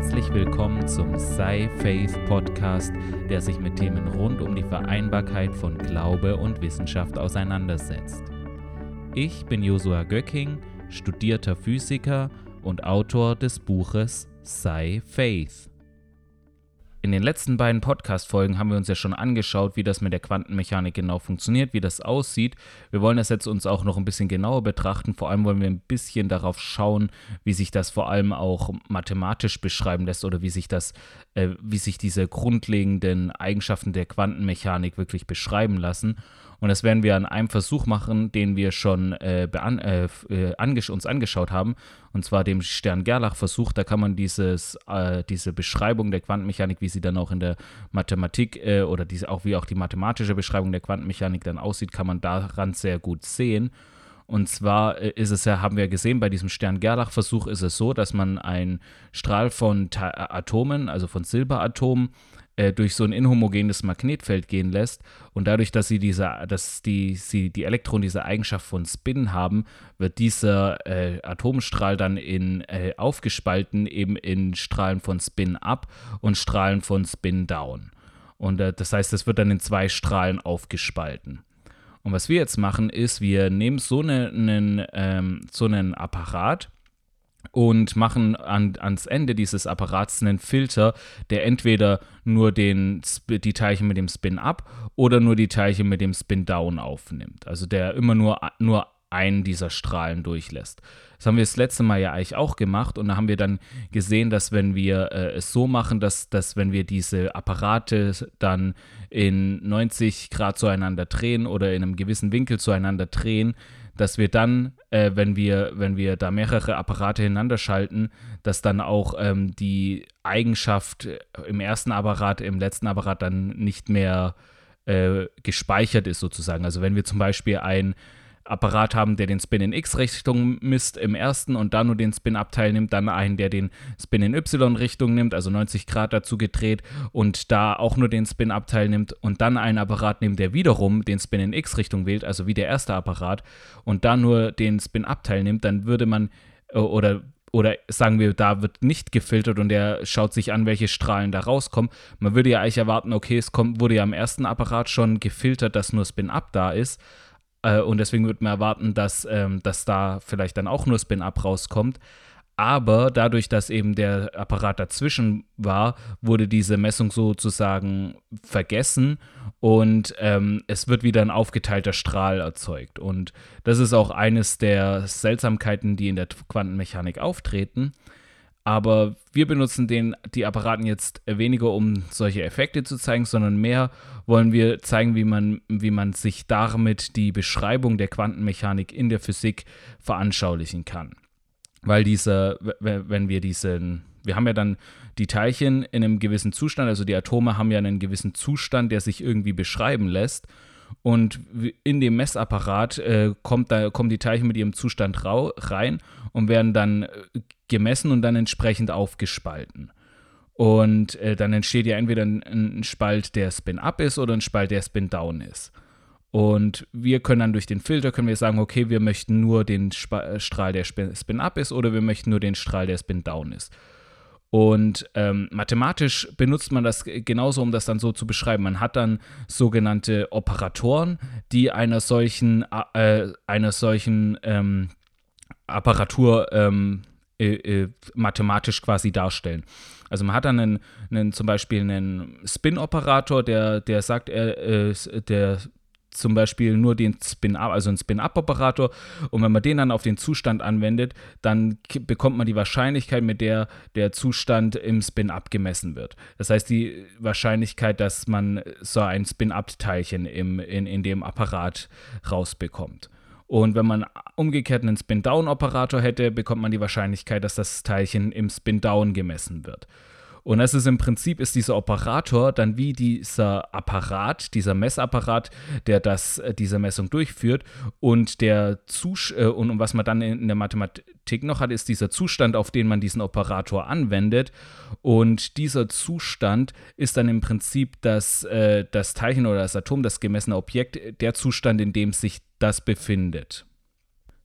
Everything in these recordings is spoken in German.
Herzlich willkommen zum Sci Faith Podcast, der sich mit Themen rund um die Vereinbarkeit von Glaube und Wissenschaft auseinandersetzt. Ich bin Josua Göcking, studierter Physiker und Autor des Buches Sci Faith. In den letzten beiden Podcast-Folgen haben wir uns ja schon angeschaut, wie das mit der Quantenmechanik genau funktioniert, wie das aussieht. Wir wollen das jetzt uns auch noch ein bisschen genauer betrachten. Vor allem wollen wir ein bisschen darauf schauen, wie sich das vor allem auch mathematisch beschreiben lässt oder wie sich das, äh, wie sich diese grundlegenden Eigenschaften der Quantenmechanik wirklich beschreiben lassen. Und das werden wir an einem Versuch machen, den wir schon äh, äh, äh, angesch uns angeschaut haben, und zwar dem Stern-Gerlach-Versuch. Da kann man dieses, äh, diese Beschreibung der Quantenmechanik, wie sie dann auch in der Mathematik äh, oder diese, auch wie auch die mathematische Beschreibung der Quantenmechanik dann aussieht, kann man daran sehr gut sehen. Und zwar äh, ist es ja, haben wir gesehen, bei diesem Stern-Gerlach-Versuch ist es so, dass man einen Strahl von Atomen, also von Silberatomen, äh, durch so ein inhomogenes Magnetfeld gehen lässt und dadurch, dass sie diese, dass die, sie die Elektronen diese Eigenschaft von Spin haben, wird dieser äh, Atomstrahl dann in äh, aufgespalten eben in Strahlen von Spin up und Strahlen von Spin down. Und äh, das heißt, es wird dann in zwei Strahlen aufgespalten. Und was wir jetzt machen, ist, wir nehmen so, eine, einen, ähm, so einen Apparat, und machen an, ans Ende dieses Apparats einen Filter, der entweder nur den, die Teilchen mit dem Spin up oder nur die Teilchen mit dem Spin down aufnimmt. Also der immer nur, nur einen dieser Strahlen durchlässt. Das haben wir das letzte Mal ja eigentlich auch gemacht und da haben wir dann gesehen, dass wenn wir äh, es so machen, dass, dass wenn wir diese Apparate dann in 90 Grad zueinander drehen oder in einem gewissen Winkel zueinander drehen, dass wir dann, äh, wenn wir, wenn wir da mehrere Apparate hintereinander schalten, dass dann auch ähm, die Eigenschaft im ersten Apparat, im letzten Apparat dann nicht mehr äh, gespeichert ist sozusagen. Also wenn wir zum Beispiel ein Apparat haben, der den Spin in X-Richtung misst im ersten und dann nur den Spin-Abteil nimmt, dann einen, der den Spin in Y-Richtung nimmt, also 90 Grad dazu gedreht und da auch nur den Spin-Abteil nimmt und dann einen Apparat nimmt, der wiederum den Spin in X-Richtung wählt, also wie der erste Apparat und dann nur den Spin-Abteil nimmt, dann würde man äh, oder oder sagen wir, da wird nicht gefiltert und er schaut sich an, welche Strahlen da rauskommen. Man würde ja eigentlich erwarten, okay, es kommt, wurde ja im ersten Apparat schon gefiltert, dass nur Spin-Up da ist. Äh, und deswegen würde man erwarten, dass, ähm, dass da vielleicht dann auch nur Spin-Up rauskommt. Aber dadurch, dass eben der Apparat dazwischen war, wurde diese Messung sozusagen vergessen und ähm, es wird wieder ein aufgeteilter Strahl erzeugt. Und das ist auch eines der Seltsamkeiten, die in der Quantenmechanik auftreten. Aber wir benutzen den, die Apparaten jetzt weniger, um solche Effekte zu zeigen, sondern mehr wollen wir zeigen, wie man, wie man sich damit die Beschreibung der Quantenmechanik in der Physik veranschaulichen kann. Weil diese, wenn wir diesen, wir haben ja dann die Teilchen in einem gewissen Zustand, also die Atome haben ja einen gewissen Zustand, der sich irgendwie beschreiben lässt. Und in dem Messapparat äh, kommt da, kommen die Teilchen mit ihrem Zustand rein und werden dann äh, gemessen und dann entsprechend aufgespalten. Und äh, dann entsteht ja entweder ein, ein Spalt, der Spin-Up ist oder ein Spalt, der Spin-Down ist. Und wir können dann durch den Filter können wir sagen, okay, wir möchten nur den Sp Strahl, der Spin-Up ist oder wir möchten nur den Strahl, der Spin-Down ist. Und ähm, mathematisch benutzt man das genauso, um das dann so zu beschreiben. Man hat dann sogenannte Operatoren, die einer solchen, äh, einer solchen ähm, Apparatur ähm, äh, äh, mathematisch quasi darstellen. Also man hat dann einen, einen zum Beispiel einen Spin-Operator, der, der sagt, er, äh, der zum Beispiel nur den Spin-Up, also einen Spin-Up-Operator. Und wenn man den dann auf den Zustand anwendet, dann bekommt man die Wahrscheinlichkeit, mit der der Zustand im Spin-Up gemessen wird. Das heißt, die Wahrscheinlichkeit, dass man so ein Spin-Up-Teilchen in, in dem Apparat rausbekommt. Und wenn man umgekehrt einen Spin-Down-Operator hätte, bekommt man die Wahrscheinlichkeit, dass das Teilchen im Spin-Down gemessen wird. Und das ist im Prinzip ist dieser Operator dann wie dieser Apparat, dieser Messapparat, der das, äh, diese Messung durchführt. Und der Zus äh, und was man dann in der Mathematik noch hat, ist dieser Zustand, auf den man diesen Operator anwendet. Und dieser Zustand ist dann im Prinzip das, äh, das Teilchen oder das Atom, das gemessene Objekt, der Zustand, in dem sich das befindet.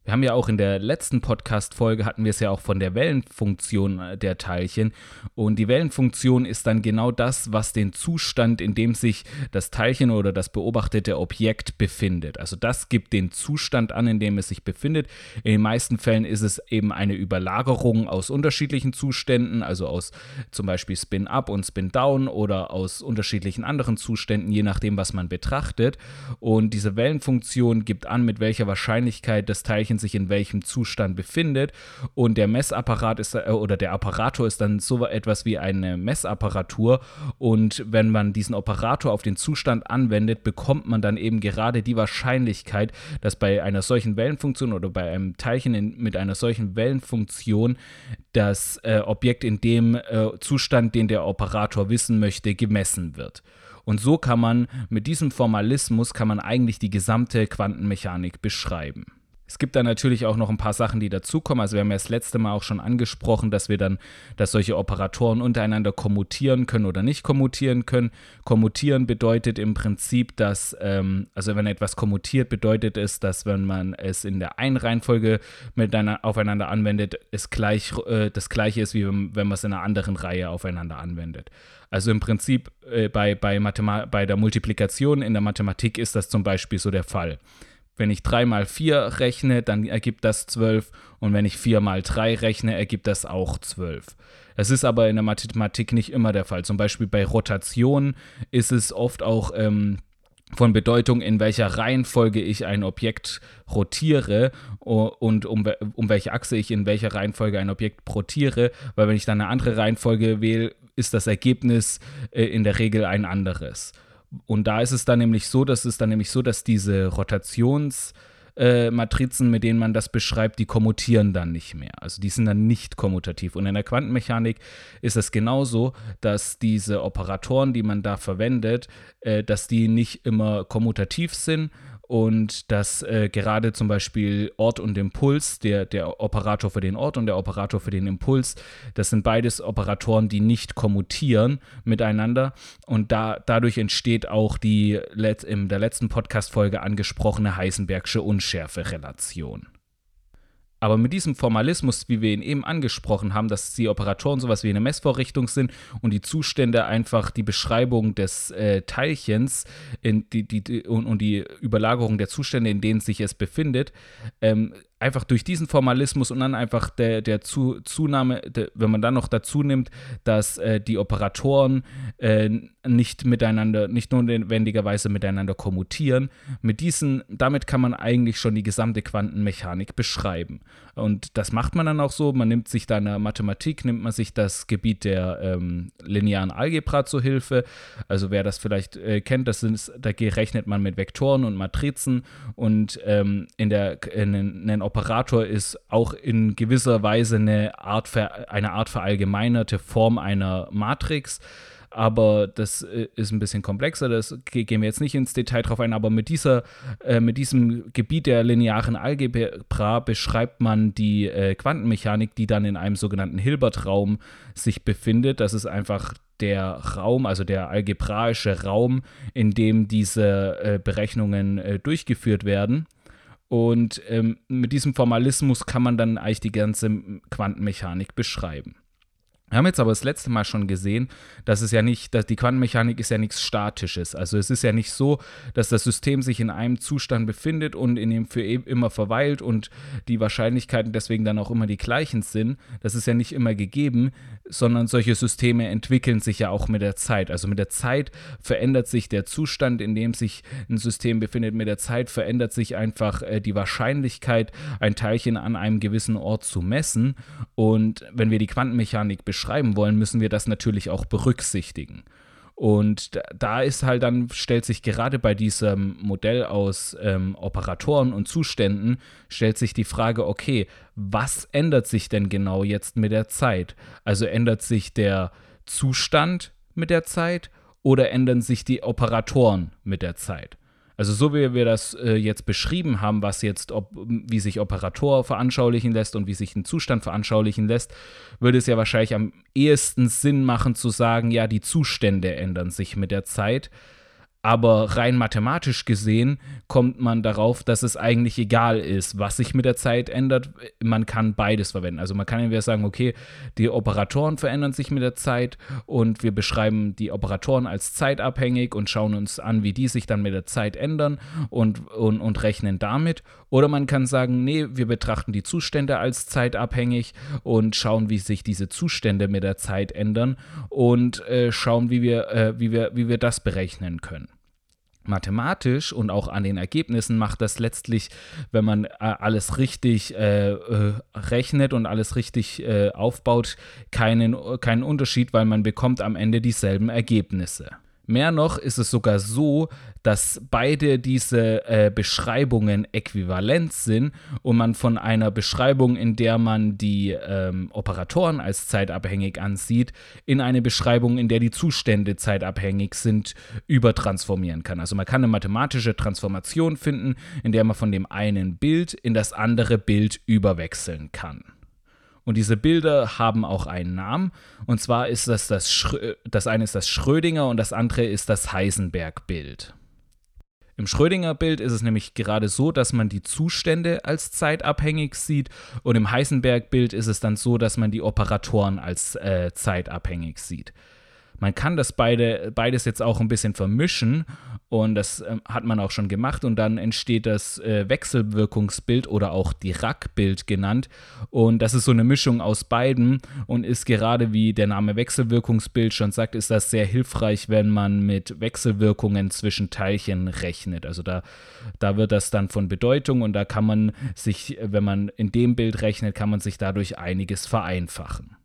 Wir haben ja auch in der letzten Podcast-Folge hatten wir es ja auch von der Wellenfunktion äh, der Teilchen. Und die Wellenfunktion ist dann genau das, was den Zustand, in dem sich das Teilchen oder das beobachtete Objekt befindet. Also das gibt den Zustand an, in dem es sich befindet. In den meisten Fällen ist es eben eine Überlagerung aus unterschiedlichen Zuständen, also aus zum Beispiel Spin-Up und Spin-Down oder aus unterschiedlichen anderen Zuständen, je nachdem, was man betrachtet. Und diese Wellenfunktion gibt an, mit welcher Wahrscheinlichkeit das Teilchen Teilchen sich in welchem Zustand befindet. Und der Messapparat ist äh, oder der Operator ist dann so etwas wie eine Messapparatur. Und wenn man diesen Operator auf den Zustand anwendet, bekommt man dann eben gerade die Wahrscheinlichkeit, dass bei einer solchen Wellenfunktion oder bei einem Teilchen in, mit einer solchen Wellenfunktion das äh, Objekt in dem äh, Zustand, den der Operator wissen möchte, gemessen wird. Und so kann man mit diesem Formalismus kann man eigentlich die gesamte Quantenmechanik beschreiben. Es gibt dann natürlich auch noch ein paar Sachen, die dazukommen. Also wir haben ja das letzte Mal auch schon angesprochen, dass wir dann, dass solche Operatoren untereinander kommutieren können oder nicht kommutieren können. Kommutieren bedeutet im Prinzip, dass, ähm, also wenn etwas kommutiert, bedeutet es, dass wenn man es in der einen Reihenfolge miteinander aufeinander anwendet, es gleich äh, das gleiche ist, wie wenn, wenn man es in einer anderen Reihe aufeinander anwendet. Also im Prinzip äh, bei, bei, bei der Multiplikation in der Mathematik ist das zum Beispiel so der Fall. Wenn ich 3 mal 4 rechne, dann ergibt das 12 und wenn ich 4 mal 3 rechne, ergibt das auch 12. Das ist aber in der Mathematik nicht immer der Fall. Zum Beispiel bei Rotation ist es oft auch ähm, von Bedeutung, in welcher Reihenfolge ich ein Objekt rotiere und um, um welche Achse ich in welcher Reihenfolge ein Objekt rotiere, weil wenn ich dann eine andere Reihenfolge wähle, ist das Ergebnis äh, in der Regel ein anderes. Und da ist es dann nämlich so, dass es dann nämlich so, dass diese Rotationsmatrizen, äh, mit denen man das beschreibt, die kommutieren dann nicht mehr. Also die sind dann nicht kommutativ. Und in der Quantenmechanik ist es genauso, dass diese Operatoren, die man da verwendet, äh, dass die nicht immer kommutativ sind, und dass äh, gerade zum Beispiel Ort und Impuls, der, der Operator für den Ort und der Operator für den Impuls, das sind beides Operatoren, die nicht kommutieren miteinander und da, dadurch entsteht auch die in der letzten Podcast-Folge angesprochene Heisenbergsche Unschärfe-Relation. Aber mit diesem Formalismus, wie wir ihn eben angesprochen haben, dass die Operatoren sowas wie eine Messvorrichtung sind und die Zustände einfach die Beschreibung des äh, Teilchens in die, die, und, und, die Überlagerung der Zustände, in denen sich es befindet, ähm, einfach durch diesen Formalismus und dann einfach der, der zu, Zunahme, der, wenn man dann noch dazu nimmt, dass äh, die Operatoren äh, nicht miteinander, nicht notwendigerweise miteinander kommutieren, mit diesen, damit kann man eigentlich schon die gesamte Quantenmechanik beschreiben. Und das macht man dann auch so. Man nimmt sich da in der Mathematik, nimmt man sich das Gebiet der ähm, linearen Algebra zur Hilfe. Also wer das vielleicht äh, kennt, das sind, da rechnet man mit Vektoren und Matrizen und ähm, in der in, in, ein Operator ist auch in gewisser Weise eine Art, eine Art verallgemeinerte Form einer Matrix aber das äh, ist ein bisschen komplexer, das gehen wir jetzt nicht ins Detail drauf ein, aber mit, dieser, äh, mit diesem Gebiet der linearen Algebra beschreibt man die äh, Quantenmechanik, die dann in einem sogenannten Hilbert-Raum sich befindet. Das ist einfach der Raum, also der algebraische Raum, in dem diese äh, Berechnungen äh, durchgeführt werden. Und ähm, mit diesem Formalismus kann man dann eigentlich die ganze Quantenmechanik beschreiben. Wir haben jetzt aber das letzte Mal schon gesehen, dass es ja nicht, dass die Quantenmechanik ist ja nichts Statisches. Also es ist ja nicht so, dass das System sich in einem Zustand befindet und in dem für e-, immer verweilt und die Wahrscheinlichkeiten deswegen dann auch immer die gleichen sind. Das ist ja nicht immer gegeben, sondern solche Systeme entwickeln sich ja auch mit der Zeit. Also mit der Zeit verändert sich der Zustand, in dem sich ein System befindet. Mit der Zeit verändert sich einfach äh, die Wahrscheinlichkeit, ein Teilchen an einem gewissen Ort zu messen. Und wenn wir die Quantenmechanik beschreiben, beschreiben wollen, müssen wir das natürlich auch berücksichtigen. Und da ist halt dann, stellt sich gerade bei diesem Modell aus ähm, Operatoren und Zuständen, stellt sich die Frage, okay, was ändert sich denn genau jetzt mit der Zeit? Also ändert sich der Zustand mit der Zeit oder ändern sich die Operatoren mit der Zeit? Also so wie wir das äh, jetzt beschrieben haben, was jetzt, ob, wie sich Operator veranschaulichen lässt und wie sich ein Zustand veranschaulichen lässt, würde es ja wahrscheinlich am ehesten Sinn machen zu sagen, ja, die Zustände ändern sich mit der Zeit. Aber rein mathematisch gesehen kommt man darauf, dass es eigentlich egal ist, was sich mit der Zeit ändert. Man kann beides verwenden. Also man kann entweder sagen, okay, die Operatoren verändern sich mit der Zeit und wir beschreiben die Operatoren als zeitabhängig und schauen uns an, wie die sich dann mit der Zeit ändern und, und, und rechnen damit. Oder man kann sagen, nee, wir betrachten die Zustände als zeitabhängig und schauen, wie sich diese Zustände mit der Zeit ändern und äh, schauen, wie wir, äh, wie, wir, wie wir das berechnen können mathematisch und auch an den Ergebnissen macht das letztlich, wenn man äh, alles richtig äh, äh, rechnet und alles richtig äh, aufbaut, keinen, keinen Unterschied, weil man bekommt am Ende dieselben Ergebnisse. Mehr noch ist es sogar so, dass beide diese äh, Beschreibungen äquivalent sind und man von einer Beschreibung, in der man die ähm, Operatoren als zeitabhängig ansieht, in eine Beschreibung, in der die Zustände zeitabhängig sind, übertransformieren kann. Also man kann eine mathematische Transformation finden, in der man von dem einen Bild in das andere Bild überwechseln kann. Und diese Bilder haben auch einen Namen. Und zwar ist das das, Schrö das eine ist das Schrödinger und das andere ist das Heisenberg-Bild. Im Schrödinger-Bild ist es nämlich gerade so, dass man die Zustände als zeitabhängig sieht und im Heisenberg-Bild ist es dann so, dass man die Operatoren als äh, zeitabhängig sieht. Man kann das beide, beides jetzt auch ein bisschen vermischen und das äh, hat man auch schon gemacht und dann entsteht das äh, Wechselwirkungsbild oder auch Dirac-Bild genannt und das ist so eine Mischung aus beiden und ist gerade wie der Name Wechselwirkungsbild schon sagt, ist das sehr hilfreich, wenn man mit Wechselwirkungen zwischen Teilchen rechnet. Also da, da wird das dann von Bedeutung und da kann man sich, wenn man in dem Bild rechnet, kann man sich dadurch einiges vereinfachen.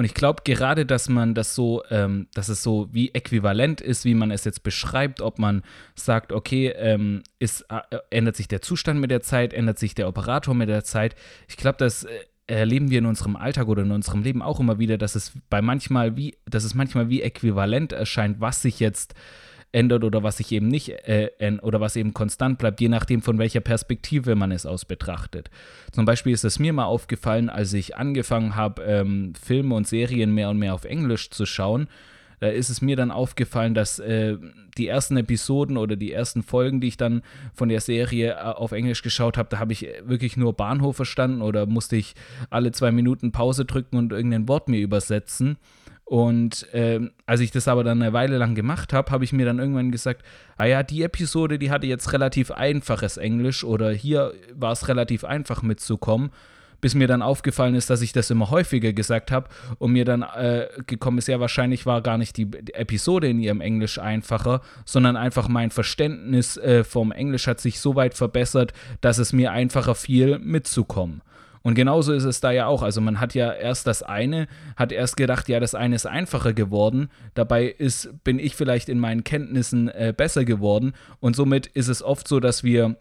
Und ich glaube gerade, dass man das so, ähm, dass es so wie äquivalent ist, wie man es jetzt beschreibt, ob man sagt, okay, ähm, ist, äh, ändert sich der Zustand mit der Zeit, ändert sich der Operator mit der Zeit. Ich glaube, das äh, erleben wir in unserem Alltag oder in unserem Leben auch immer wieder, dass es bei manchmal wie, dass es manchmal wie äquivalent erscheint, was sich jetzt ändert oder was sich eben nicht äh, oder was eben konstant bleibt, je nachdem von welcher Perspektive man es aus betrachtet. Zum Beispiel ist es mir mal aufgefallen, als ich angefangen habe, ähm, Filme und Serien mehr und mehr auf Englisch zu schauen. Da ist es mir dann aufgefallen, dass äh, die ersten Episoden oder die ersten Folgen, die ich dann von der Serie äh, auf Englisch geschaut habe, da habe ich wirklich nur Bahnhof verstanden oder musste ich alle zwei Minuten Pause drücken und irgendein Wort mir übersetzen. Und ähm, als ich das aber dann eine Weile lang gemacht habe, habe ich mir dann irgendwann gesagt, ah ja, die Episode, die hatte jetzt relativ einfaches Englisch oder hier war es relativ einfach mitzukommen, bis mir dann aufgefallen ist, dass ich das immer häufiger gesagt habe und mir dann äh, gekommen ist, ja, wahrscheinlich war gar nicht die, die, Episode in ihrem Englisch einfacher, sondern einfach mein Verständnis äh, vom Englisch hat sich so weit verbessert, dass es mir einfacher fiel, mitzukommen. Und genauso ist es da ja auch. Also man hat ja erst das eine, hat erst gedacht, ja, das eine ist einfacher geworden. Dabei ist, bin ich vielleicht in meinen Kenntnissen äh, besser geworden. Und somit ist es oft so, dass wir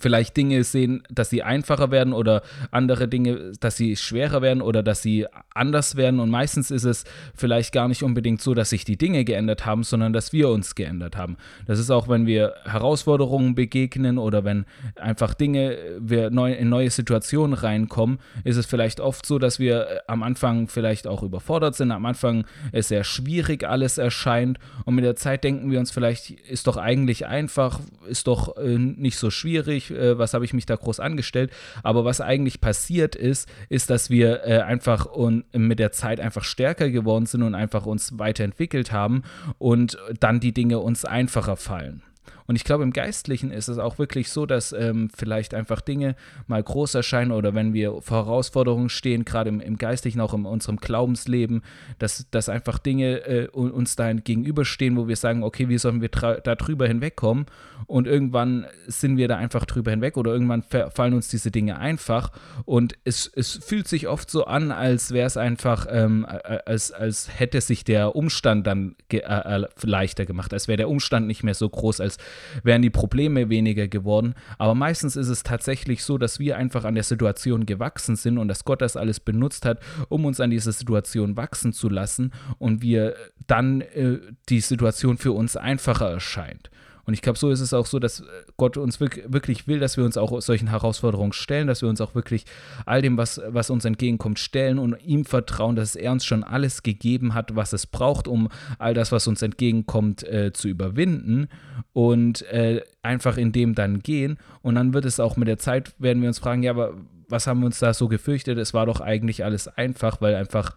vielleicht Dinge sehen, dass sie einfacher werden oder andere Dinge, dass sie schwerer werden oder dass sie anders werden. Und meistens ist es vielleicht gar nicht unbedingt so, dass sich die Dinge geändert haben, sondern dass wir uns geändert haben. Das ist auch, wenn wir Herausforderungen begegnen oder wenn einfach Dinge, wir neu, in neue Situationen reinkommen, ist es vielleicht oft so, dass wir äh, am Anfang vielleicht auch überfordert sind. Am Anfang es sehr schwierig alles erscheint und mit der Zeit denken wir uns vielleicht, ist doch eigentlich einfach, ist doch äh, nicht so schwierig äh, was habe ich mich da groß angestellt. Aber was eigentlich passiert ist, ist, dass wir äh, einfach und mit der Zeit einfach stärker geworden sind und einfach uns weiterentwickelt haben und dann die Dinge uns einfacher fallen. Und ich glaube, im Geistlichen ist es auch wirklich so, dass ähm, vielleicht einfach Dinge mal groß erscheinen oder wenn wir vor Herausforderungen stehen, gerade im, im Geistlichen, auch in unserem Glaubensleben, dass, dass einfach Dinge äh, uns da gegenüberstehen, wo wir sagen, okay, wie sollen wir da drüber hinwegkommen? Und irgendwann sind wir da einfach drüber hinweg oder irgendwann fallen uns diese Dinge einfach. Und es, es fühlt sich oft so an, als wäre es einfach, ähm, als, als hätte sich der Umstand dann ge äh, leichter gemacht, als wäre der Umstand nicht mehr so groß, als wären die Probleme weniger geworden. Aber meistens ist es tatsächlich so, dass wir einfach an der Situation gewachsen sind und dass Gott das alles benutzt hat, um uns an dieser Situation wachsen zu lassen und wir dann äh, die Situation für uns einfacher erscheint. Und ich glaube, so ist es auch so, dass Gott uns wirklich will, dass wir uns auch solchen Herausforderungen stellen, dass wir uns auch wirklich all dem, was, was uns entgegenkommt, stellen und ihm vertrauen, dass er uns schon alles gegeben hat, was es braucht, um all das, was uns entgegenkommt, äh, zu überwinden und äh, einfach in dem dann gehen. Und dann wird es auch mit der Zeit, werden wir uns fragen, ja, aber was haben wir uns da so gefürchtet? Es war doch eigentlich alles einfach, weil einfach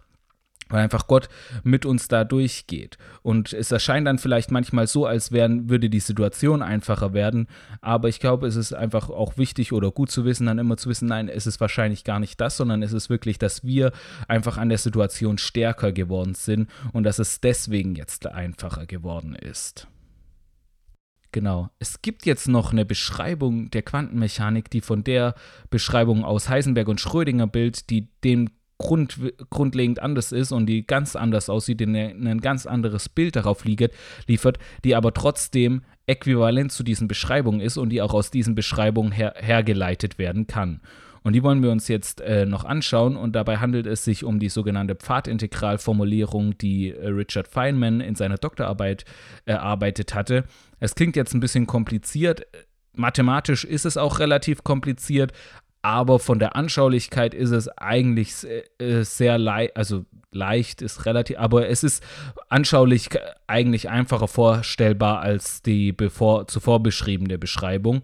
weil einfach Gott mit uns da durchgeht. Und es erscheint dann vielleicht manchmal so, als wären, würde die Situation einfacher werden, aber ich glaube, es ist einfach auch wichtig oder gut zu wissen, dann immer zu wissen, nein, es ist wahrscheinlich gar nicht das, sondern es ist wirklich, dass wir einfach an der Situation stärker geworden sind und dass es deswegen jetzt einfacher geworden ist. Genau. Es gibt jetzt noch eine Beschreibung der Quantenmechanik, die von der Beschreibung aus Heisenberg und Schrödinger Bild, die dem Grund, grundlegend anders ist und die ganz anders aussieht, die ein ganz anderes Bild darauf liefert, die aber trotzdem äquivalent zu diesen Beschreibungen ist und die auch aus diesen Beschreibungen her hergeleitet werden kann. Und die wollen wir uns jetzt äh, noch anschauen und dabei handelt es sich um die sogenannte Pfadintegralformulierung, die äh, Richard Feynman in seiner Doktorarbeit erarbeitet hatte. Es klingt jetzt ein bisschen kompliziert, mathematisch ist es auch relativ kompliziert, aber von der Anschaulichkeit ist es eigentlich äh, sehr leicht, also leicht ist relativ, aber es ist anschaulich eigentlich einfacher vorstellbar als die bevor, zuvor beschriebene Beschreibung.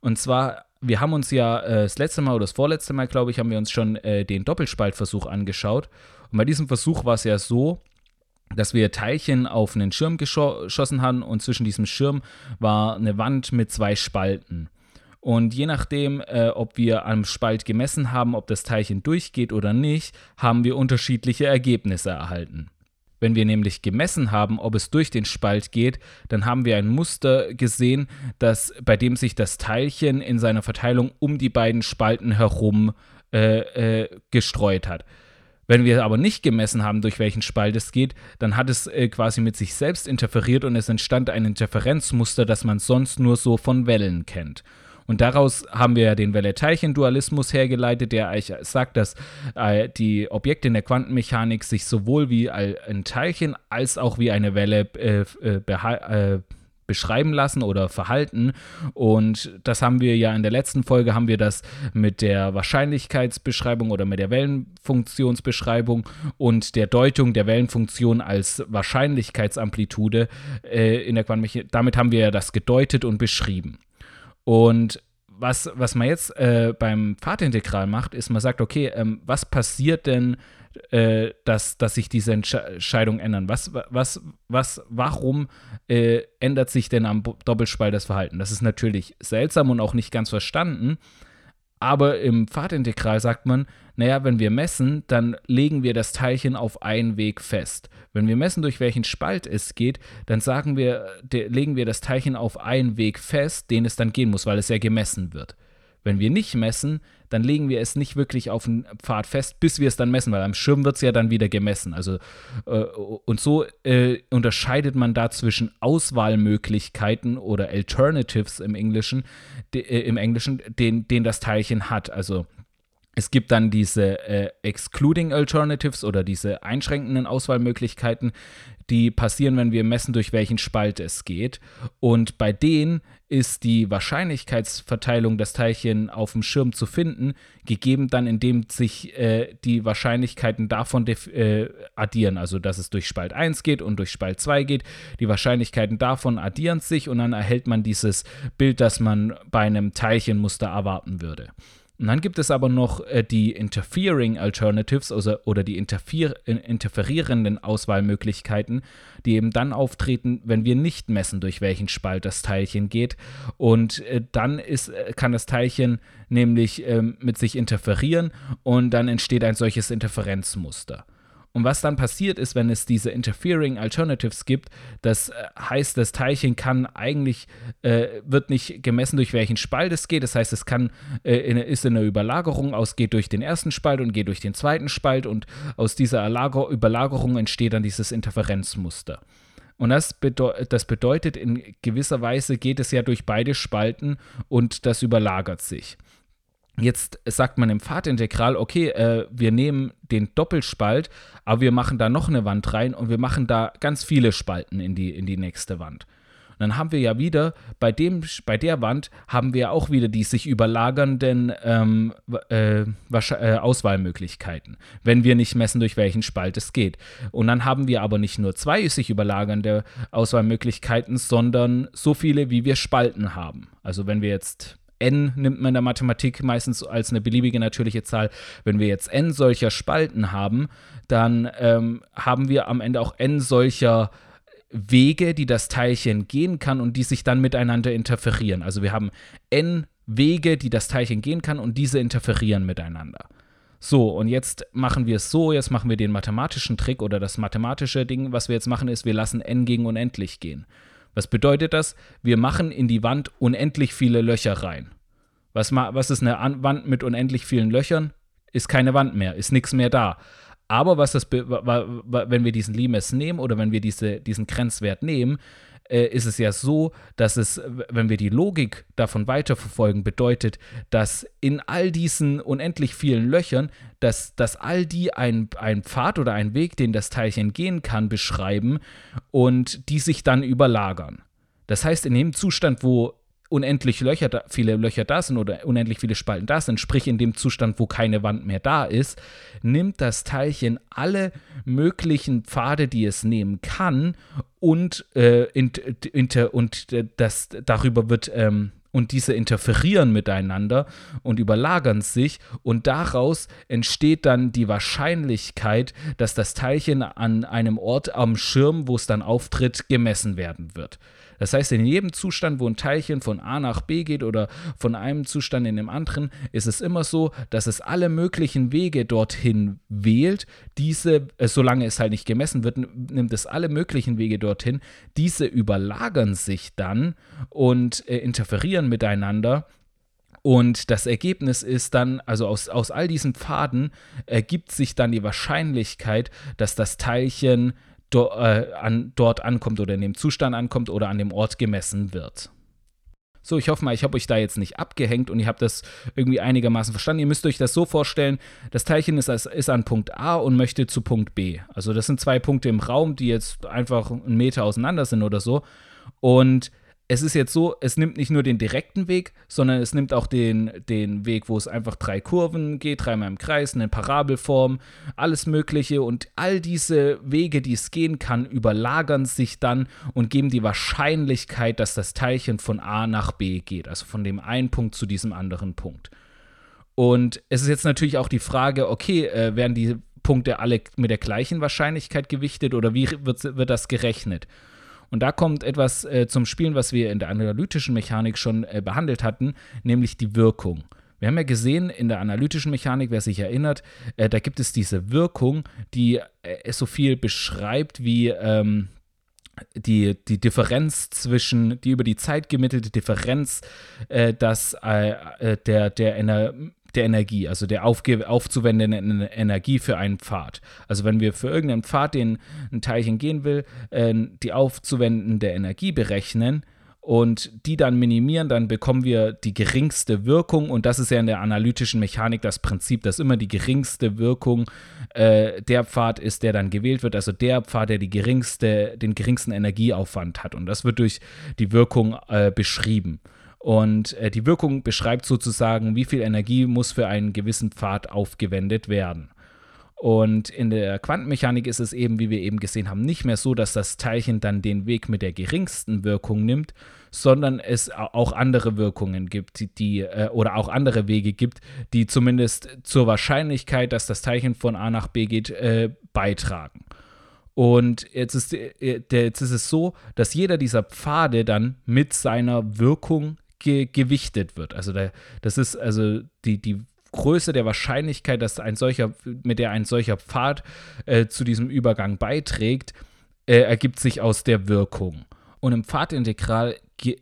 Und zwar, wir haben uns ja äh, das letzte Mal oder das vorletzte Mal, glaube ich, haben wir uns schon äh, den Doppelspaltversuch angeschaut. Und bei diesem Versuch war es ja so, dass wir Teilchen auf einen Schirm geschossen haben und zwischen diesem Schirm war eine Wand mit zwei Spalten. Und je nachdem, äh, ob wir am Spalt gemessen haben, ob das Teilchen durchgeht oder nicht, haben wir unterschiedliche Ergebnisse erhalten. Wenn wir nämlich gemessen haben, ob es durch den Spalt geht, dann haben wir ein Muster gesehen, das, bei dem sich das Teilchen in seiner Verteilung um die beiden Spalten herum äh, äh, gestreut hat. Wenn wir aber nicht gemessen haben, durch welchen Spalt es geht, dann hat es äh, quasi mit sich selbst interferiert und es entstand ein Interferenzmuster, das man sonst nur so von Wellen kennt. Und daraus haben wir ja den Welle-Teilchen-Dualismus hergeleitet, der eigentlich sagt, dass äh, die Objekte in der Quantenmechanik sich sowohl wie ein Teilchen als auch wie eine Welle äh, äh, äh, beschreiben lassen oder verhalten. Und das haben wir ja in der letzten Folge, haben wir das mit der Wahrscheinlichkeitsbeschreibung oder mit der Wellenfunktionsbeschreibung und der Deutung der Wellenfunktion als Wahrscheinlichkeitsamplitude äh, in der Quantenmechanik, damit haben wir ja das gedeutet und beschrieben. Und was, was man jetzt äh, beim Pfadintegral macht, ist, man sagt, okay, ähm, was passiert denn, äh, dass, dass sich diese Entscheidungen ändern? Was, was, was, warum äh, ändert sich denn am Doppelspalt das Verhalten? Das ist natürlich seltsam und auch nicht ganz verstanden. Aber im Pfadintegral sagt man, naja, wenn wir messen, dann legen wir das Teilchen auf einen Weg fest. Wenn wir messen, durch welchen Spalt es geht, dann sagen wir, legen wir das Teilchen auf einen Weg fest, den es dann gehen muss, weil es ja gemessen wird. Wenn wir nicht messen, dann legen wir es nicht wirklich auf den Pfad fest, bis wir es dann messen, weil am Schirm wird es ja dann wieder gemessen. Also, äh, und so äh, unterscheidet man da zwischen Auswahlmöglichkeiten oder Alternatives im Englischen, de, äh, im Englischen den, den das Teilchen hat. Also es gibt dann diese äh, Excluding Alternatives oder diese einschränkenden Auswahlmöglichkeiten, die passieren, wenn wir messen, durch welchen Spalt es geht. Und bei denen ist die Wahrscheinlichkeitsverteilung, das Teilchen auf dem Schirm zu finden, gegeben dann, indem sich äh, die Wahrscheinlichkeiten davon äh, addieren. Also, dass es durch Spalt 1 geht und durch Spalt 2 geht. Die Wahrscheinlichkeiten davon addieren sich und dann erhält man dieses Bild, das man bei einem Teilchenmuster erwarten würde. Und dann gibt es aber noch äh, die Interfering Alternatives also, oder die interfer interferierenden Auswahlmöglichkeiten, die eben dann auftreten, wenn wir nicht messen, durch welchen Spalt das Teilchen geht. Und äh, dann ist, äh, kann das Teilchen nämlich ähm, mit sich interferieren und dann entsteht ein solches Interferenzmuster. Und was dann passiert ist, wenn es diese Interfering Alternatives gibt, das äh, heißt, das Teilchen kann eigentlich, äh, wird nicht gemessen, durch welchen Spalt es geht. Das heißt, es kann, äh, in, ist in einer Überlagerung aus, geht durch den ersten Spalt und geht durch den zweiten Spalt und aus dieser Erlager Überlagerung entsteht dann dieses Interferenzmuster. Und das, bedeu das bedeutet, in gewisser Weise geht es ja durch beide Spalten und das überlagert sich. Jetzt sagt man im Pfadintegral, okay, äh, wir nehmen den Doppelspalt, aber wir machen da noch eine Wand rein und wir machen da ganz viele Spalten in die, in die nächste Wand. Und dann haben wir ja wieder bei dem, bei der Wand haben wir auch wieder die sich überlagernden ähm, äh, äh, Auswahlmöglichkeiten, wenn wir nicht messen, durch welchen Spalt es geht. Und dann haben wir aber nicht nur zwei sich überlagernde Auswahlmöglichkeiten, sondern so viele, wie wir Spalten haben. Also wenn wir jetzt n nimmt man in der Mathematik meistens als eine beliebige natürliche Zahl. Wenn wir jetzt n solcher Spalten haben, dann ähm, haben wir am Ende auch n solcher Wege, die das Teilchen gehen kann und die sich dann miteinander interferieren. Also wir haben n Wege, die das Teilchen gehen kann und diese interferieren miteinander. So, und jetzt machen wir es so, jetzt machen wir den mathematischen Trick oder das mathematische Ding, was wir jetzt machen, ist, wir lassen n gegen unendlich gehen. Was bedeutet das? Wir machen in die Wand unendlich viele Löcher rein. Was, was ist eine Wand mit unendlich vielen Löchern? Ist keine Wand mehr, ist nichts mehr da. Aber was das, wenn wir diesen Limes nehmen oder wenn wir diese, diesen Grenzwert nehmen, äh, ist es ja so, dass es, wenn wir die Logik davon weiterverfolgen, bedeutet, dass in all diesen unendlich vielen Löchern, dass, dass all die einen Pfad oder einen Weg, den das Teilchen gehen kann, beschreiben und die sich dann überlagern. Das heißt, in dem Zustand, wo unendlich Löcher da, viele Löcher da sind oder unendlich viele Spalten da sind, sprich in dem Zustand, wo keine Wand mehr da ist, nimmt das Teilchen alle möglichen Pfade, die es nehmen kann und, äh, inter, und das, darüber wird ähm, und diese interferieren miteinander und überlagern sich und daraus entsteht dann die Wahrscheinlichkeit, dass das Teilchen an einem Ort am Schirm, wo es dann auftritt, gemessen werden wird. Das heißt, in jedem Zustand, wo ein Teilchen von A nach B geht oder von einem Zustand in den anderen, ist es immer so, dass es alle möglichen Wege dorthin wählt. Diese, äh, solange es halt nicht gemessen wird, nimmt es alle möglichen Wege dorthin. Diese überlagern sich dann und äh, interferieren miteinander. Und das Ergebnis ist dann, also aus, aus all diesen Pfaden ergibt sich dann die Wahrscheinlichkeit, dass das Teilchen do, äh, an, dort ankommt oder in dem Zustand ankommt oder an dem Ort gemessen wird. So, ich hoffe mal, ich habe euch da jetzt nicht abgehängt und ihr habt das irgendwie einigermaßen verstanden. Ihr müsst euch das so vorstellen, das Teilchen ist, ist an Punkt A und möchte zu Punkt B. Also das sind zwei Punkte im Raum, die jetzt einfach einen Meter auseinander sind oder so. Und es ist jetzt so, es nimmt nicht nur den direkten Weg, sondern es nimmt auch den, den Weg, wo es einfach drei Kurven geht, dreimal im Kreis, eine Parabelform, alles Mögliche. Und all diese Wege, die es gehen kann, überlagern sich dann und geben die Wahrscheinlichkeit, dass das Teilchen von A nach B geht, also von dem einen Punkt zu diesem anderen Punkt. Und es ist jetzt natürlich auch die Frage, okay, äh, werden die Punkte alle mit der gleichen Wahrscheinlichkeit gewichtet oder wie wird, wird das gerechnet? Und da kommt etwas äh, zum Spielen, was wir in der analytischen Mechanik schon äh, behandelt hatten, nämlich die Wirkung. Wir haben ja gesehen in der analytischen Mechanik, wer sich erinnert, äh, da gibt es diese Wirkung, die äh, so viel beschreibt wie ähm, die, die Differenz zwischen, die über die Zeit gemittelte Differenz, äh, dass äh, der, der, Ener der Energie, also der aufzuwendenden Energie für einen Pfad. Also wenn wir für irgendeinen Pfad, den ein Teilchen gehen will, äh, die aufzuwendende Energie berechnen, und die dann minimieren, dann bekommen wir die geringste Wirkung. Und das ist ja in der analytischen Mechanik das Prinzip, dass immer die geringste Wirkung äh, der Pfad ist, der dann gewählt wird. Also der Pfad, der die geringste, den geringsten Energieaufwand hat. Und das wird durch die Wirkung äh, beschrieben. Und äh, die Wirkung beschreibt sozusagen, wie viel Energie muss für einen gewissen Pfad aufgewendet werden. Und in der Quantenmechanik ist es eben, wie wir eben gesehen haben, nicht mehr so, dass das Teilchen dann den Weg mit der geringsten Wirkung nimmt, sondern es auch andere Wirkungen gibt, die, äh, oder auch andere Wege gibt, die zumindest zur Wahrscheinlichkeit, dass das Teilchen von A nach B geht, äh, beitragen. Und jetzt ist, äh, jetzt ist es so, dass jeder dieser Pfade dann mit seiner Wirkung ge gewichtet wird. Also da, das ist also die, die Größe der Wahrscheinlichkeit, dass ein solcher, mit der ein solcher Pfad äh, zu diesem Übergang beiträgt, äh, ergibt sich aus der Wirkung. Und im Pfadintegral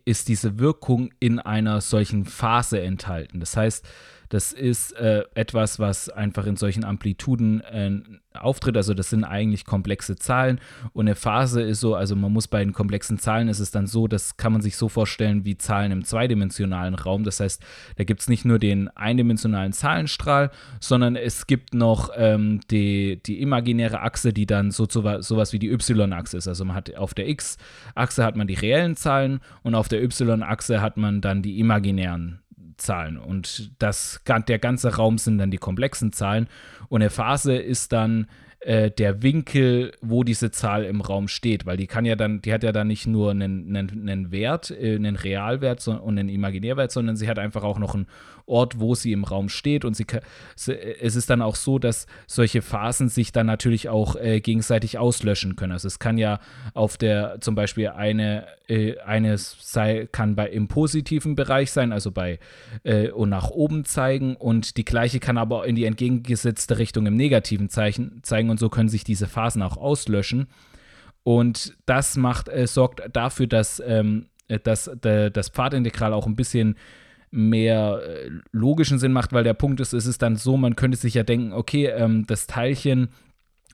ist diese Wirkung in einer solchen Phase enthalten. Das heißt, Das ist äh, etwas, was einfach in solchen Amplituden äh, auftritt. Also das sind eigentlich komplexe Zahlen und eine Phase ist so, also man muss bei den komplexen Zahlen ist es dann so, das kann man sich so vorstellen wie Zahlen im zweidimensionalen Raum. Das heißt, da gibt es nicht nur den eindimensionalen Zahlenstrahl, sondern es gibt noch ähm, die, die imaginäre Achse, die dann so sowas wie die Y-Achse ist. Also man hat auf der X-Achse hat man die reellen Zahlen und auf der Y-Achse hat man dann die imaginären Zahlen. Und das, der ganze Raum sind dann die komplexen Zahlen. Und eine Phase ist dann äh, der Winkel, wo diese Zahl im Raum steht, weil die kann ja dann, die hat ja dann nicht nur einen, einen, einen Wert, äh, einen Realwert so, und einen Imaginärwert, sondern sie hat einfach auch noch einen Ort, wo sie im Raum steht. Und sie, es ist dann auch so, dass solche Phasen sich dann natürlich auch äh, gegenseitig auslöschen können. Also es kann ja auf der zum Beispiel eine äh, eines sei, kann bei im positiven Bereich sein, also bei äh, und nach oben zeigen. Und die gleiche kann aber in die entgegengesetzte Richtung im negativen Zeichen zeigen und so können sich diese Phasen auch auslöschen. Und das macht, äh, sorgt dafür, dass, ähm, äh, dass de, das Pfadintegral auch ein bisschen mehr äh, logischen Sinn macht, weil der Punkt ist, es ist dann so, man könnte sich ja denken, okay, ähm, das Teilchen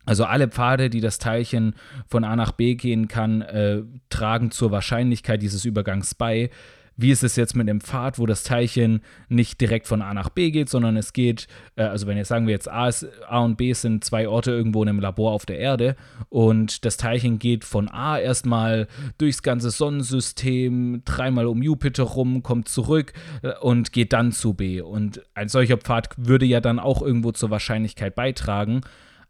also alle Pfade, die das Teilchen von A nach B gehen kann, äh, tragen zur Wahrscheinlichkeit dieses Übergangs bei. Wie ist es jetzt mit dem Pfad, wo das Teilchen nicht direkt von A nach B geht, sondern es geht, äh, also wenn jetzt sagen wir jetzt A, ist, A und B sind zwei Orte irgendwo in einem Labor auf der Erde und das Teilchen geht von A erstmal durchs ganze Sonnensystem, dreimal um Jupiter rum, kommt zurück äh, und geht dann zu B. Und ein solcher Pfad würde ja dann auch irgendwo zur Wahrscheinlichkeit beitragen.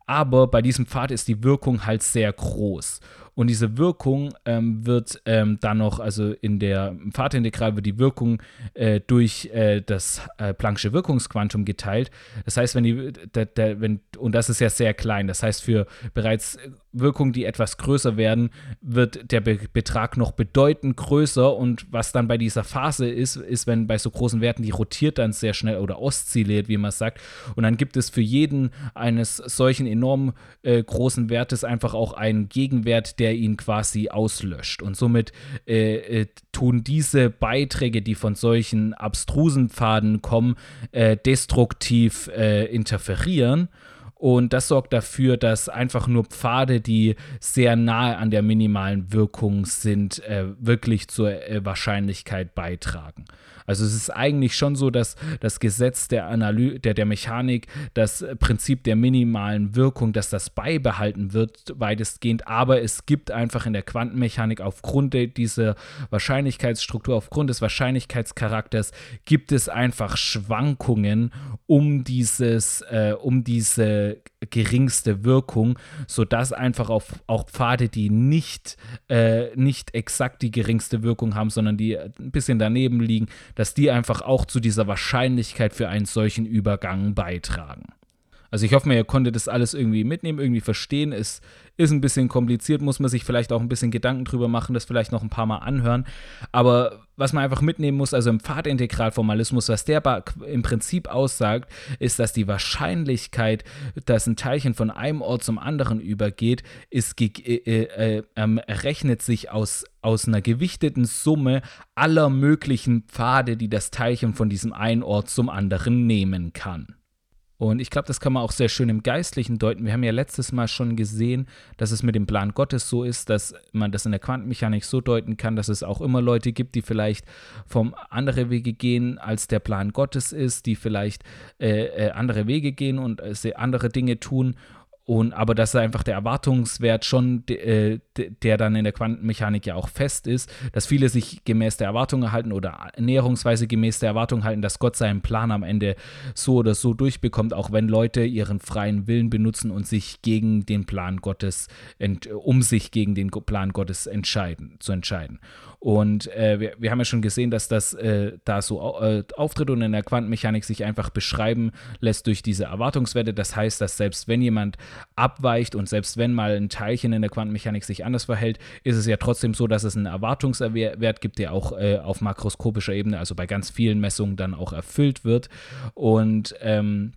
Aber bei diesem Pfad ist die Wirkung halt sehr groß. Und diese Wirkung ähm, wird ähm, dann noch, also in der Pfadintegral wird die Wirkung äh, durch äh, das äh, Planck'sche Wirkungsquantum geteilt. Das heißt, wenn die, der, der, wenn, und das ist ja sehr klein, das heißt, für bereits Wirkungen, die etwas größer werden, wird der Be Betrag noch bedeutend größer. Und was dann bei dieser Phase ist, ist, wenn bei so großen Werten, die rotiert dann sehr schnell oder oszilliert, wie man sagt. Und dann gibt es für jeden eines solchen enorm äh, großen Wertes einfach auch einen Gegenwert, der ihn quasi auslöscht. Und somit äh, äh, tun diese Beiträge, die von solchen abstrusen Pfaden kommen, äh, destruktiv äh, interferieren. Und das sorgt dafür, dass einfach nur Pfade, die sehr nahe an der minimalen Wirkung sind, äh, wirklich zur äh, Wahrscheinlichkeit beitragen. Also es ist eigentlich schon so, dass das Gesetz der, Analy der, der Mechanik, das Prinzip der minimalen Wirkung, dass das beibehalten wird, weitestgehend, aber es gibt einfach in der Quantenmechanik aufgrund dieser Wahrscheinlichkeitsstruktur, aufgrund des Wahrscheinlichkeitscharakters, gibt es einfach Schwankungen um dieses, äh, um diese geringste Wirkung, sodass einfach auf, auch Pfade, die nicht, äh, nicht exakt die geringste Wirkung haben, sondern die ein bisschen daneben liegen, dass die einfach auch zu dieser Wahrscheinlichkeit für einen solchen Übergang beitragen. Also ich hoffe mir, ihr konntet das alles irgendwie mitnehmen, irgendwie verstehen. Es ist ein bisschen kompliziert, muss man sich vielleicht auch ein bisschen Gedanken drüber machen, das vielleicht noch ein paar Mal anhören. Aber was man einfach mitnehmen muss, also im Pfadintegralformalismus, was der im Prinzip aussagt, ist, dass die Wahrscheinlichkeit, dass ein Teilchen von einem Ort zum anderen übergeht, ist, äh, äh, äh, errechnet sich aus, aus einer gewichteten Summe aller möglichen Pfade, die das Teilchen von diesem einen Ort zum anderen nehmen kann. Und ich glaube, das kann man auch sehr schön im Geistlichen deuten. Wir haben ja letztes Mal schon gesehen, dass es mit dem Plan Gottes so ist, dass man das in der Quantenmechanik so deuten kann, dass es auch immer Leute gibt, die vielleicht vom andere Wege gehen, als der Plan Gottes ist, die vielleicht äh, äh, andere Wege gehen und äh, andere Dinge tun und, aber dass einfach der Erwartungswert schon, äh, der dann in der Quantenmechanik ja auch fest ist, dass viele sich gemäß der Erwartung halten oder näherungsweise gemäß der Erwartung halten, dass Gott seinen Plan am Ende so oder so durchbekommt, auch wenn Leute ihren freien Willen benutzen und sich gegen den Plan Gottes, um sich gegen den Plan Gottes entscheiden, zu entscheiden. Und äh, wir, wir, haben ja schon gesehen, dass das äh, da so äh, auftritt und in der Quantenmechanik sich einfach beschreiben lässt durch diese Erwartungswerte. Das heißt, dass selbst wenn jemand abweicht und selbst wenn mal ein Teilchen in der Quantenmechanik sich anders verhält, ist es ja trotzdem so, dass es einen Erwartungswert gibt, der auch äh, auf makroskopischer Ebene, also bei ganz vielen Messungen dann auch erfüllt wird. Und ähm,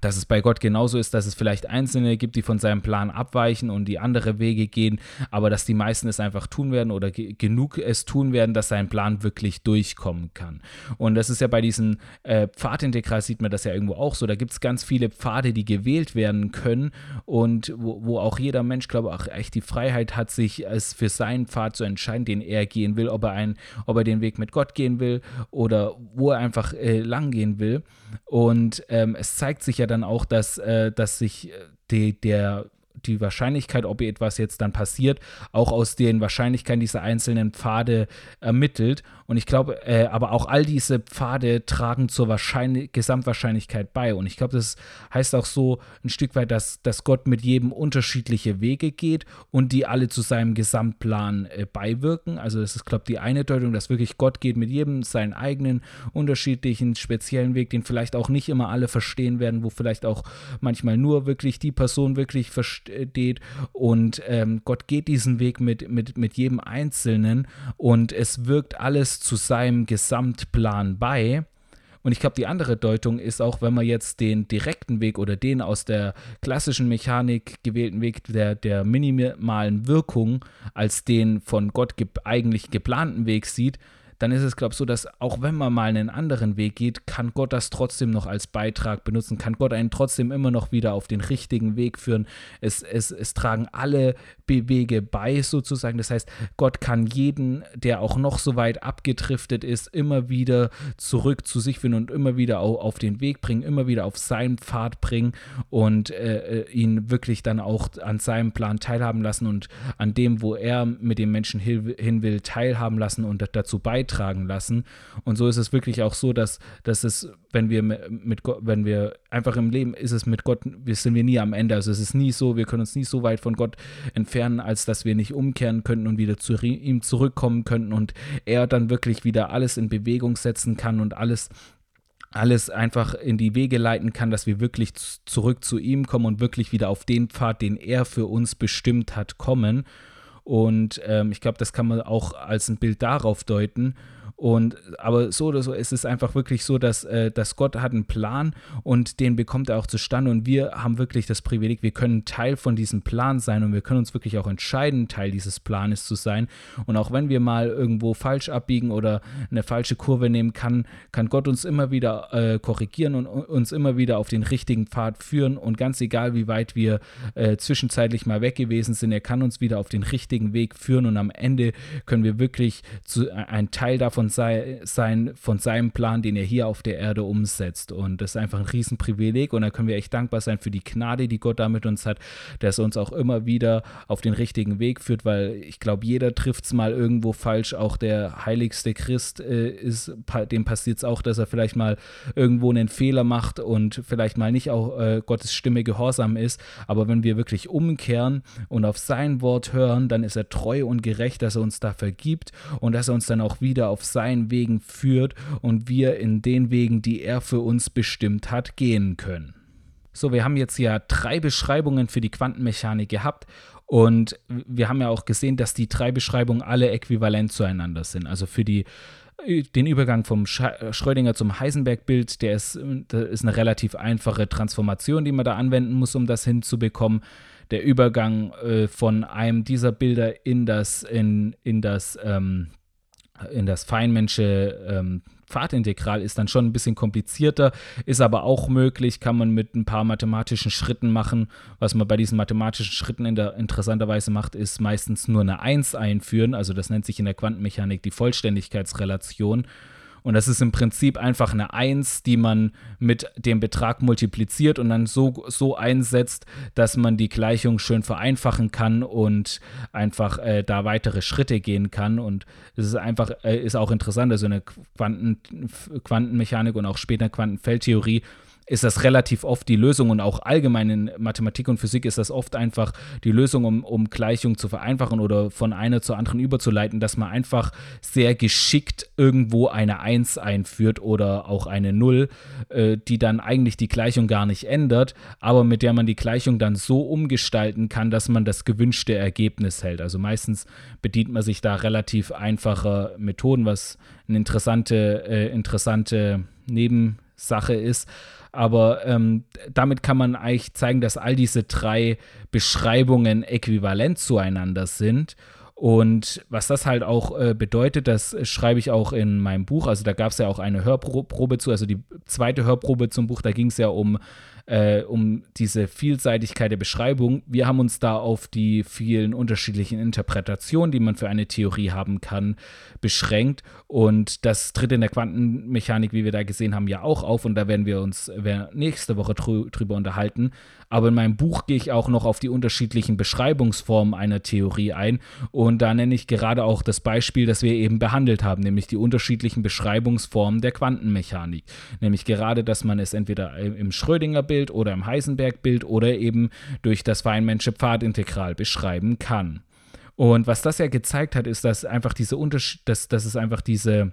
dass es bei Gott genauso ist, dass es vielleicht Einzelne gibt, die von seinem Plan abweichen und die andere Wege gehen, aber dass die meisten es einfach tun werden oder ge genug es tun werden, dass sein Plan wirklich durchkommen kann. Und das ist ja bei diesem äh, Pfadintegral sieht man das ja irgendwo auch so. Da gibt es ganz viele Pfade, die gewählt werden können und wo, wo auch jeder Mensch, glaube ich, auch echt die Freiheit hat, sich es für seinen Pfad zu entscheiden, den er gehen will, ob er, ein, ob er den Weg mit Gott gehen will oder wo er einfach äh, lang gehen will. Und ähm, es zeigt sich ja dann auch, dass, äh, dass sich äh, die, der die Wahrscheinlichkeit, ob etwas jetzt dann passiert, auch aus den Wahrscheinlichkeiten dieser einzelnen Pfade ermittelt. Und ich glaube, äh, aber auch all diese Pfade tragen zur Wahrscheinlich Gesamtwahrscheinlichkeit bei. Und ich glaube, das heißt auch so ein Stück weit, dass, dass Gott mit jedem unterschiedliche Wege geht und die alle zu seinem Gesamtplan äh, beiwirken. Also das ist, glaube ich, die eine Deutung, dass wirklich Gott geht mit jedem seinen eigenen unterschiedlichen, speziellen Weg, den vielleicht auch nicht immer alle verstehen werden, wo vielleicht auch manchmal nur wirklich die Person wirklich versteht. Und ähm, Gott geht diesen Weg mit, mit, mit jedem Einzelnen und es wirkt alles zu seinem Gesamtplan bei. Und ich glaube, die andere Deutung ist auch, wenn man jetzt den direkten Weg oder den aus der klassischen Mechanik gewählten Weg der, der minimalen Wirkung als den von Gott ge eigentlich geplanten Weg sieht, dann ist es, glaube ich, so, dass auch wenn man mal einen anderen Weg geht, kann Gott das trotzdem noch als Beitrag benutzen, kann Gott einen trotzdem immer noch wieder auf den richtigen Weg führen. Es, es, es tragen alle Wege bei, sozusagen. Das heißt, Gott kann jeden, der auch noch so weit abgedriftet ist, immer wieder zurück zu sich finden und immer wieder auf, den Weg bringen, immer wieder auf seinen Pfad bringen und äh, äh ihn wirklich dann auch an seinem Plan teilhaben lassen und an dem, wo er mit den Menschen hin will, teilhaben lassen und dazu beitragen beitragen lassen. Und so ist es wirklich auch so, dass, dass es, wenn wir mit Gott, wenn wir einfach im Leben ist es mit Gott, wir sind wir nie am Ende. Also es ist nie so, wir können uns nie so weit von Gott entfernen, als dass wir nicht umkehren könnten und wieder zu ihm zurückkommen könnten und er dann wirklich wieder alles in Bewegung setzen kann und alles alles einfach in die Wege leiten kann, dass wir wirklich zurück zu ihm kommen und wirklich wieder auf den Pfad, den er für uns bestimmt hat, kommen. Und ähm, ich glaube, das kann man auch als ein Bild darauf deuten. Und aber so oder so ist es einfach wirklich so, dass, äh, dass Gott hat einen Plan und den bekommt er auch zustande. Und wir haben wirklich das Privileg, wir können Teil von diesem Plan sein und wir können uns wirklich auch entscheiden, Teil dieses Planes zu sein. Und auch wenn wir mal irgendwo falsch abbiegen oder eine falsche Kurve nehmen, kann, kann Gott uns immer wieder äh, korrigieren und uns immer wieder auf den richtigen Pfad führen. Und ganz egal, wie weit wir äh, zwischenzeitlich mal weg gewesen sind, er kann uns wieder auf den richtigen Weg führen. Und am Ende können wir wirklich zu, ein Teil davon von, sei, sein, von seinem Plan, den er hier auf der Erde umsetzt. Und das ist einfach ein Riesenprivileg und da können wir echt dankbar sein für die Gnade, die Gott da mit uns hat, dass er uns auch immer wieder auf den richtigen Weg führt, weil ich glaube, jeder trifft es mal irgendwo falsch. Auch der heiligste Christ äh, ist, dem passiert es auch, dass er vielleicht mal irgendwo einen Fehler macht und vielleicht mal nicht auch äh, Gottes Stimme gehorsam ist. Aber wenn wir wirklich umkehren und auf sein Wort hören, dann ist er treu und gerecht, dass er uns da vergibt und dass er uns dann auch wieder auf seinen Wegen führt und wir in den Wegen, die er für uns bestimmt hat, gehen können. So, wir haben jetzt ja drei Beschreibungen für die Quantenmechanik gehabt und wir haben ja auch gesehen, dass die drei Beschreibungen alle äquivalent zueinander sind. Also für die den Übergang vom Schrödinger zum Heisenberg-Bild, der ist, das ist eine relativ einfache Transformation, die man da anwenden muss, um das hinzubekommen. Der Übergang äh, von einem dieser Bilder in das, in, in das ähm, in das Feinmensche ähm, Pfadintegral ist dann schon ein bisschen komplizierter, ist aber auch möglich, kann man mit ein paar mathematischen Schritten machen. Was man bei diesen mathematischen Schritten in der, interessanterweise macht, ist meistens nur eine 1 einführen. Also das nennt sich in der Quantenmechanik die Vollständigkeitsrelation. Und das ist im Prinzip einfach eine 1, die man mit dem Betrag multipliziert und dann so, so einsetzt, dass man die Gleichung schön vereinfachen kann und einfach äh, da weitere Schritte gehen kann. Und es ist einfach, äh, ist auch interessant, also eine Quanten, Quantenmechanik und auch später Quantenfeldtheorie ist das relativ oft die Lösung und auch allgemein in Mathematik und Physik ist das oft einfach die Lösung, um, um Gleichungen zu vereinfachen oder von einer zur anderen überzuleiten, dass man einfach sehr geschickt irgendwo eine 1 einführt oder auch eine 0, äh, die dann eigentlich die Gleichung gar nicht ändert, aber mit der man die Gleichung dann so umgestalten kann, dass man das gewünschte Ergebnis hält. Also meistens bedient man sich da relativ einfacher Methoden, was eine interessante, äh, interessante Neben Sache ist. Aber ähm, damit kann man eigentlich zeigen, dass all diese drei Beschreibungen äquivalent zueinander sind. Und was das halt auch äh, bedeutet, das schreibe ich auch in meinem Buch. Also da gab es ja auch eine Hörprobe zu, also die zweite Hörprobe zum Buch, da ging es ja um äh, um diese Vielseitigkeit der Beschreibung. Wir haben uns da auf die vielen unterschiedlichen Interpretationen, die man für eine Theorie haben kann, beschränkt. Und das tritt in der Quantenmechanik, wie wir da gesehen haben, ja auch auf. Und da werden wir uns nächste Woche drü drüber unterhalten. Aber in meinem Buch gehe ich auch noch auf die unterschiedlichen Beschreibungsformen einer Theorie ein. Und da nenne ich gerade auch das Beispiel, das wir eben behandelt haben, nämlich die unterschiedlichen Beschreibungsformen der Quantenmechanik. Nämlich gerade, dass man es entweder im Schrödinger-Bild Bild oder im Heisenberg-Bild oder eben durch das Feynmansche Pfadintegral beschreiben kann. Und was das ja gezeigt hat, ist, dass einfach diese Unterschied, dass, dass es einfach diese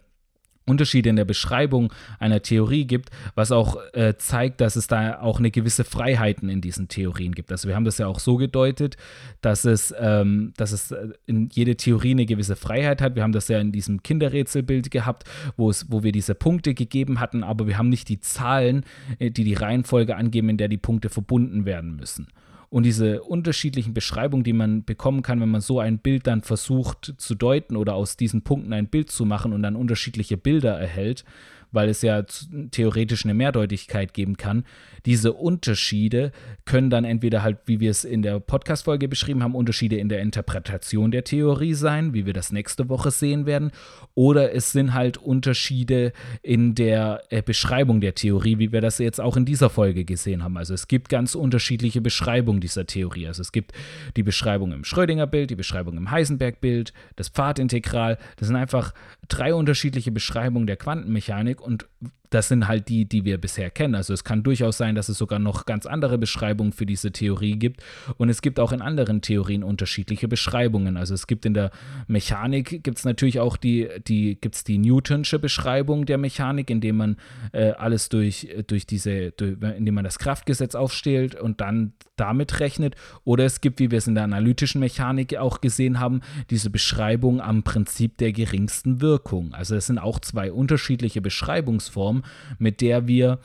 Unterschiede in der Beschreibung einer Theorie gibt, was auch äh, zeigt, dass es da auch eine gewisse Freiheiten in diesen Theorien gibt. Also wir haben das ja auch so gedeutet, dass es, ähm, dass es äh, in jede Theorie eine gewisse Freiheit hat. Wir haben das ja in diesem Kinderrätselbild gehabt, wo, es, wo wir diese Punkte gegeben hatten, aber wir haben nicht die Zahlen, äh, die die Reihenfolge angeben, in der die Punkte verbunden werden müssen. Und diese unterschiedlichen Beschreibungen, die man bekommen kann, wenn man so ein Bild dann versucht zu deuten oder aus diesen Punkten ein Bild zu machen und dann unterschiedliche Bilder erhält, weil es ja theoretisch eine Mehrdeutigkeit geben kann. Diese Unterschiede können dann entweder halt, wie wir es in der Podcast-Folge beschrieben haben, Unterschiede in der Interpretation der Theorie sein, wie wir das nächste Woche sehen werden, oder es sind halt Unterschiede in der äh, Beschreibung der Theorie, wie wir das jetzt auch in dieser Folge gesehen haben. Also es gibt ganz unterschiedliche Beschreibungen dieser Theorie. Also es gibt die Beschreibung im Schrödinger-Bild, die Beschreibung im Heisenberg-Bild, das Pfadintegral. Das sind einfach drei unterschiedliche Beschreibungen der Quantenmechanik und das sind halt die, die wir bisher kennen. Also es kann durchaus sein, dass es sogar noch ganz andere Beschreibungen für diese Theorie gibt. Und es gibt auch in anderen Theorien unterschiedliche Beschreibungen. Also es gibt in der Mechanik gibt es natürlich auch die, die, gibt's die Newtonsche Beschreibung der Mechanik, indem man äh, alles durch, durch diese, durch, indem man das Kraftgesetz aufstellt und dann damit rechnet. Oder es gibt, wie wir es in der analytischen Mechanik auch gesehen haben, diese Beschreibung am Prinzip der geringsten Wirkung. Also es sind auch zwei unterschiedliche Beschreibungsformen mit der wir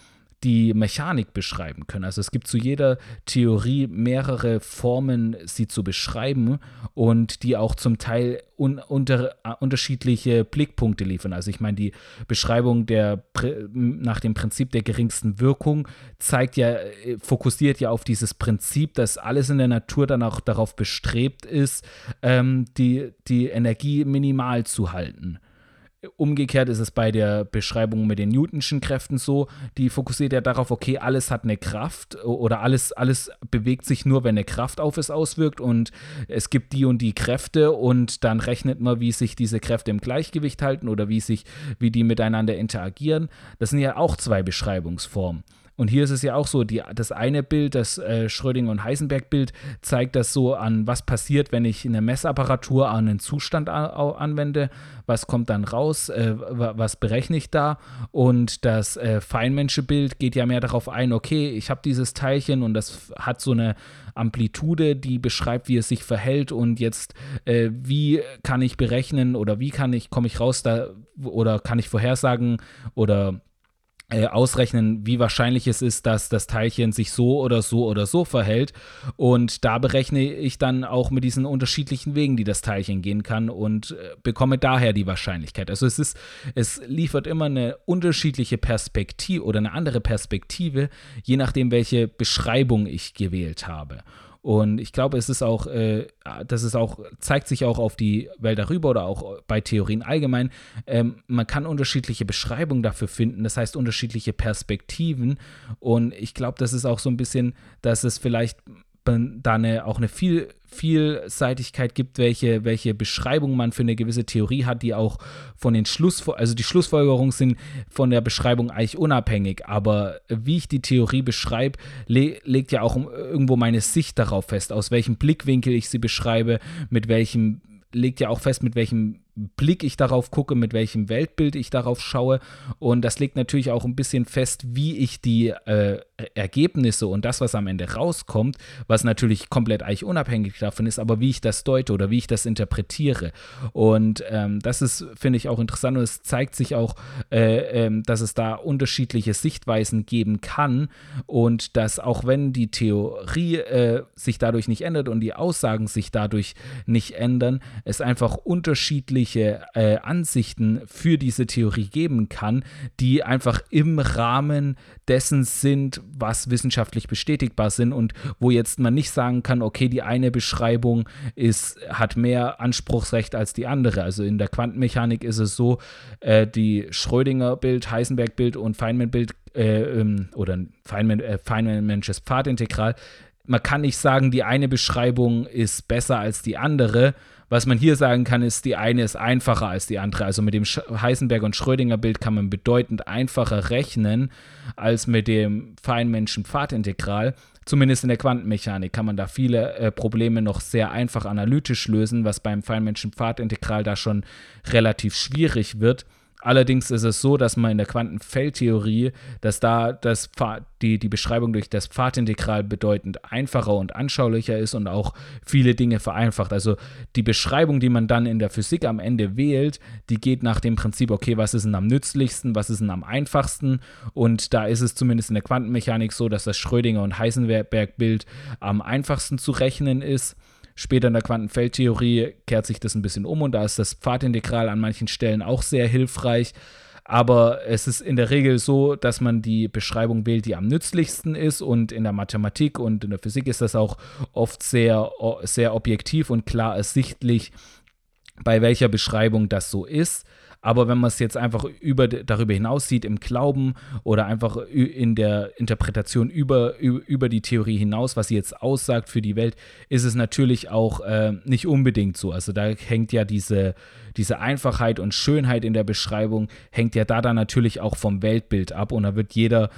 die Mechanik beschreiben können. Also es gibt zu jeder Theorie mehrere Formen, sie zu beschreiben und die auch zum Teil un unter, uh, unterschiedliche Blickpunkte liefern. Also ich meine, die Beschreibung der nach dem Prinzip der geringsten Wirkung zeigt ja, äh, fokussiert ja auf dieses Prinzip, dass alles in der Natur dann auch darauf bestrebt ist, ähm, die, die Energie minimal zu halten. Umgekehrt ist es bei der Beschreibung mit den Newtonschen Kräften so, die fokussiert ja darauf, okay, alles hat eine Kraft oder alles, alles bewegt sich nur, wenn eine Kraft auf es auswirkt und es gibt die und die Kräfte und dann rechnet man, wie sich diese Kräfte im Gleichgewicht halten oder wie sich, wie die miteinander interagieren. Das sind ja auch zwei Beschreibungsformen. Und hier ist es ja auch so, die, das eine Bild, das äh, Schrödinger und Heisenberg-Bild, zeigt das so an, was passiert, wenn ich eine Messapparatur an einen Zustand anwende, was kommt dann raus, äh, was berechne ich da. Und das äh, Feinmensche-Bild geht ja mehr darauf ein, okay, ich habe dieses Teilchen und das hat so eine Amplitude, die beschreibt, wie es sich verhält. Und jetzt, äh, wie kann ich berechnen oder wie kann ich, komme ich raus da oder kann ich vorhersagen oder äh, ausrechnen, wie wahrscheinlich es ist, dass das Teilchen sich so oder so oder so verhält. Und da berechne ich dann auch mit diesen unterschiedlichen Wegen, die das Teilchen gehen kann und äh, bekomme daher die Wahrscheinlichkeit. Also es ist, es liefert immer eine unterschiedliche Perspektive oder eine andere Perspektive, je nachdem, welche Beschreibung ich gewählt habe. Und ich glaube, es ist auch, äh, das ist auch, zeigt sich auch auf die Welt darüber oder auch bei Theorien allgemein. Ähm, man kann unterschiedliche Beschreibungen dafür finden, das heißt unterschiedliche Perspektiven. Und ich glaube, das ist auch so ein bisschen, dass es vielleicht da eine, auch eine viel, Vielseitigkeit gibt, welche, welche Beschreibung man für eine gewisse Theorie hat, die auch von den Schluss, also die Schlussfolgerungen sind von der Beschreibung eigentlich unabhängig, aber wie ich die Theorie beschreibe, le legt ja auch irgendwo meine Sicht darauf fest, aus welchem Blickwinkel ich sie beschreibe, mit welchem legt ja auch fest, mit welchem Blick ich darauf gucke, mit welchem Weltbild ich darauf schaue. Und das legt natürlich auch ein bisschen fest, wie ich die äh, Ergebnisse und das, was am Ende rauskommt, was natürlich komplett eigentlich unabhängig davon ist, aber wie ich das deute oder wie ich das interpretiere. Und ähm, das ist, finde ich, auch interessant und es zeigt sich auch, äh, äh, dass es da unterschiedliche Sichtweisen geben kann und dass auch wenn die Theorie äh, sich dadurch nicht ändert und die Aussagen sich dadurch nicht ändern, es einfach unterschiedliche äh, Ansichten für diese Theorie geben kann, die einfach im Rahmen dessen sind, was wissenschaftlich bestätigbar sind und wo jetzt man nicht sagen kann, okay, die eine Beschreibung ist, hat mehr Anspruchsrecht als die andere. Also in der Quantenmechanik ist es so, äh, die Schrödinger-Bild, Heisenberg-Bild und Feynman-Bild äh, ähm, oder Feynman, äh, Feynman-Mensches Pfadintegral, man kann nicht sagen, die eine Beschreibung ist besser als die andere, was man hier sagen kann, ist, die eine ist einfacher als die andere. Also mit dem Heisenberg- und Schrödinger-Bild kann man bedeutend einfacher rechnen als mit dem Feynmanschen-Pfadintegral. Zumindest in der Quantenmechanik kann man da viele äh, Probleme noch sehr einfach analytisch lösen, was beim Feynmanschen-Pfadintegral da schon relativ schwierig wird. Allerdings ist es so, dass man in der Quantenfeldtheorie, dass da das die, die Beschreibung durch das Pfadintegral bedeutend einfacher und anschaulicher ist und auch viele Dinge vereinfacht. Also die Beschreibung, die man dann in der Physik am Ende wählt, die geht nach dem Prinzip, okay, was ist denn am nützlichsten, was ist denn am einfachsten? Und da ist es zumindest in der Quantenmechanik so, dass das Schrödinger- und Heisenberg-Bild am einfachsten zu rechnen ist. Später in der Quantenfeldtheorie kehrt sich das ein bisschen um und da ist das Pfadintegral an manchen Stellen auch sehr hilfreich. Aber es ist in der Regel so, dass man die Beschreibung wählt, die am nützlichsten ist. Und in der Mathematik und in der Physik ist das auch oft sehr, sehr objektiv und klar ersichtlich, bei welcher Beschreibung das so ist. Aber wenn man es jetzt einfach über, darüber hinaus sieht im Glauben oder einfach in der Interpretation über, über die Theorie hinaus, was sie jetzt aussagt für die Welt, ist es natürlich auch äh, nicht unbedingt so. Also da hängt ja diese, diese Einfachheit und Schönheit in der Beschreibung, hängt ja da dann natürlich auch vom Weltbild ab. Und da wird jeder,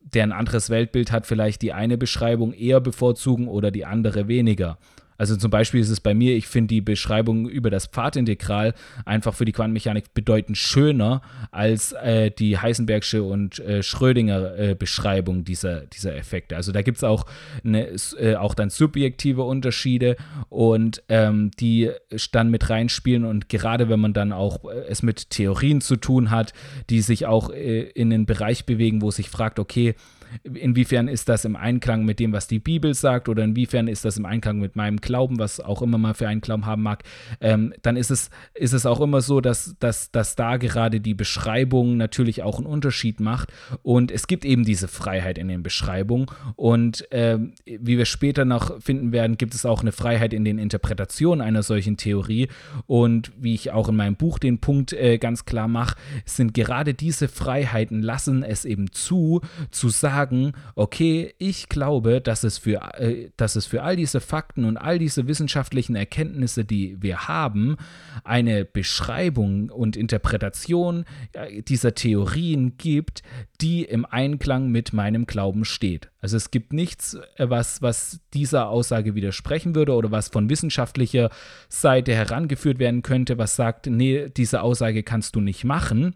der ein anderes Weltbild hat, vielleicht die eine Beschreibung eher bevorzugen oder die andere weniger. Also zum Beispiel ist es bei mir, ich finde die Beschreibung über das Pfadintegral einfach für die Quantenmechanik bedeutend schöner als äh, die Heisenbergsche und äh, Schrödinger äh, Beschreibung dieser, dieser Effekte. Also da gibt es auch, eine, äh, auch dann subjektive Unterschiede und ähm, die dann mit reinspielen und gerade wenn man dann auch äh, es mit Theorien zu tun hat, die sich auch äh, in den Bereich bewegen, wo sich fragt, okay, inwiefern ist das im Einklang mit dem, was die Bibel sagt oder inwiefern ist das im Einklang mit meinem Glauben, was auch immer man für einen Glauben haben mag, ähm, dann ist es, ist es auch immer so, dass, dass, dass da gerade die Beschreibung natürlich auch einen Unterschied macht. Und es gibt eben diese Freiheit in den Beschreibungen. Und ähm, wie wir später noch finden werden, gibt es auch eine Freiheit in den Interpretationen einer solchen Theorie. Und wie ich auch in meinem Buch den Punkt äh, ganz klar mache, sind gerade diese Freiheiten lassen es eben zu, zu sagen, sagen, okay, ich glaube, dass es für, äh, dass es für all diese Fakten und all diese wissenschaftlichen Erkenntnisse, die wir haben, eine Beschreibung und Interpretation äh, dieser Theorien gibt, die im Einklang mit meinem Glauben steht. Also es gibt nichts, äh, was, was dieser Aussage widersprechen würde oder was von wissenschaftlicher Seite herangeführt werden könnte, was sagt, nee, diese Aussage kannst du nicht machen.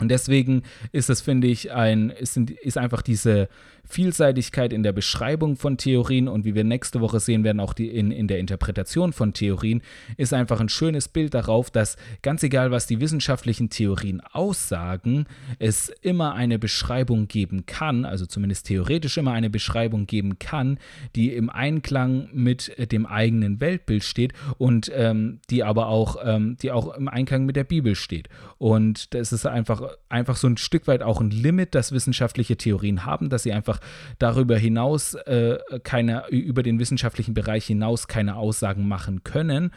Und deswegen ist es, finde ich, ein, ist, ist einfach diese Vielseitigkeit in der Beschreibung von Theorien und wie wir nächste Woche sehen werden, auch die in, in der Interpretation von Theorien, ist einfach ein schönes Bild darauf, dass ganz egal, was die wissenschaftlichen Theorien aussagen, es immer eine Beschreibung geben kann, also zumindest theoretisch immer eine Beschreibung geben kann, die im Einklang mit dem eigenen Weltbild steht und ähm, die aber auch, ähm, die auch im Einklang mit der Bibel steht. Und das ist einfach, einfach so ein Stück weit auch ein Limit, das wissenschaftliche Theorien haben, dass sie einfach darüber hinaus äh, keine, über den wissenschaftlichen Bereich hinaus keine Aussagen machen können.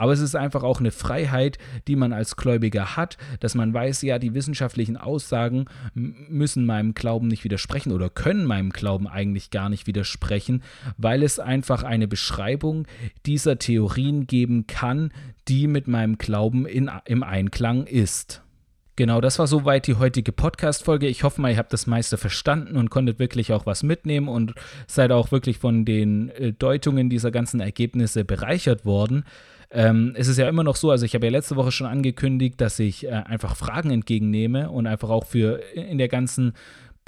Aber es ist einfach auch eine Freiheit, die man als Gläubiger hat, dass man weiß, ja, die wissenschaftlichen Aussagen müssen meinem Glauben nicht widersprechen oder können meinem Glauben eigentlich gar nicht widersprechen, weil es einfach eine Beschreibung dieser Theorien geben kann, die mit meinem Glauben in, im Einklang ist. Genau, das war soweit die heutige Podcast-Folge. Ich hoffe mal, ihr habt das meiste verstanden und konntet wirklich auch was mitnehmen und seid auch wirklich von den äh, Deutungen dieser ganzen Ergebnisse bereichert worden. Ähm, es ist ja immer noch so, also ich habe ja letzte Woche schon angekündigt, dass ich äh, einfach Fragen entgegennehme und einfach auch für in der ganzen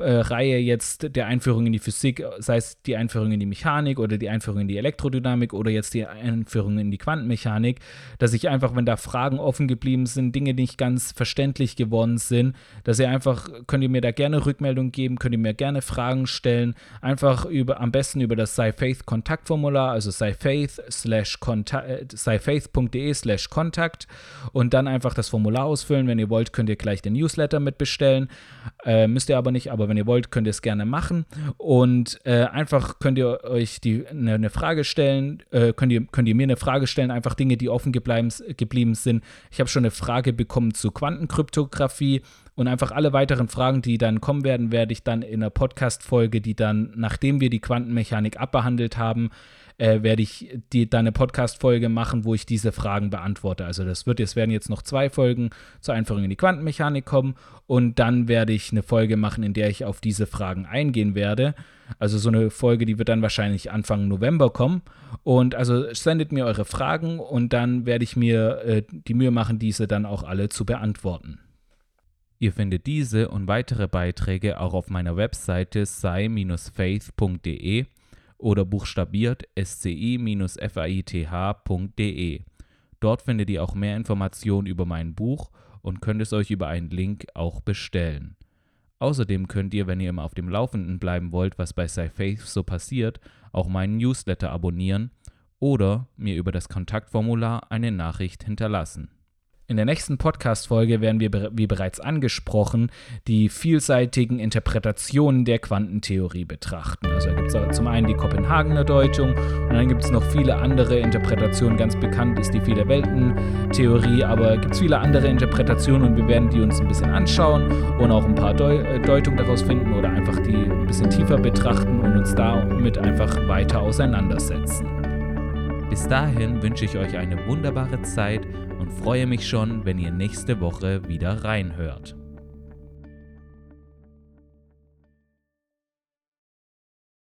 äh, Reihe jetzt der Einführung in die Physik, sei es die Einführung in die Mechanik oder die Einführung in die Elektrodynamik oder jetzt die Einführung in die Quantenmechanik, dass ich einfach, wenn da Fragen offen geblieben sind, Dinge nicht ganz verständlich geworden sind, dass ihr einfach, könnt ihr mir da gerne Rückmeldung geben, könnt ihr mir gerne Fragen stellen, einfach über, am besten über das SciFaith Kontaktformular, also slash scifaith.de slash Kontakt und dann einfach das Formular ausfüllen. Wenn ihr wollt, könnt ihr gleich den Newsletter mitbestellen. Äh, müsst ihr aber nicht, aber wenn ihr wollt, könnt ihr es gerne machen. Und äh, einfach könnt ihr euch die, eine, eine Frage stellen, äh, könnt, ihr, könnt ihr mir eine Frage stellen, einfach Dinge, die offen gebleiben, geblieben sind. Ich habe schon eine Frage bekommen zu Quantenkryptographie. Und einfach alle weiteren Fragen, die dann kommen werden, werde ich dann in einer Podcast-Folge, die dann, nachdem wir die Quantenmechanik abbehandelt haben, äh, werde ich die, dann eine Podcast-Folge machen, wo ich diese Fragen beantworte. Also das wird, es werden jetzt noch zwei Folgen zur Einführung in die Quantenmechanik kommen und dann werde ich eine Folge machen, in der ich auf diese Fragen eingehen werde. Also so eine Folge, die wird dann wahrscheinlich Anfang November kommen. Und also sendet mir eure Fragen und dann werde ich mir äh, die Mühe machen, diese dann auch alle zu beantworten. Ihr findet diese und weitere Beiträge auch auf meiner Webseite sci-faith.de oder buchstabiert sci-faith.de. Dort findet ihr auch mehr Informationen über mein Buch und könnt es euch über einen Link auch bestellen. Außerdem könnt ihr, wenn ihr immer auf dem Laufenden bleiben wollt, was bei SciFaith so passiert, auch meinen Newsletter abonnieren oder mir über das Kontaktformular eine Nachricht hinterlassen. In der nächsten Podcast-Folge werden wir, wie bereits angesprochen, die vielseitigen Interpretationen der Quantentheorie betrachten. Also gibt es zum einen die Kopenhagener Deutung und dann gibt es noch viele andere Interpretationen. Ganz bekannt ist die Viele-Welten-Theorie, aber gibt es viele andere Interpretationen und wir werden die uns ein bisschen anschauen und auch ein paar Deu äh, Deutungen daraus finden oder einfach die ein bisschen tiefer betrachten und uns damit einfach weiter auseinandersetzen. Bis dahin wünsche ich euch eine wunderbare Zeit und freue mich schon, wenn ihr nächste Woche wieder reinhört.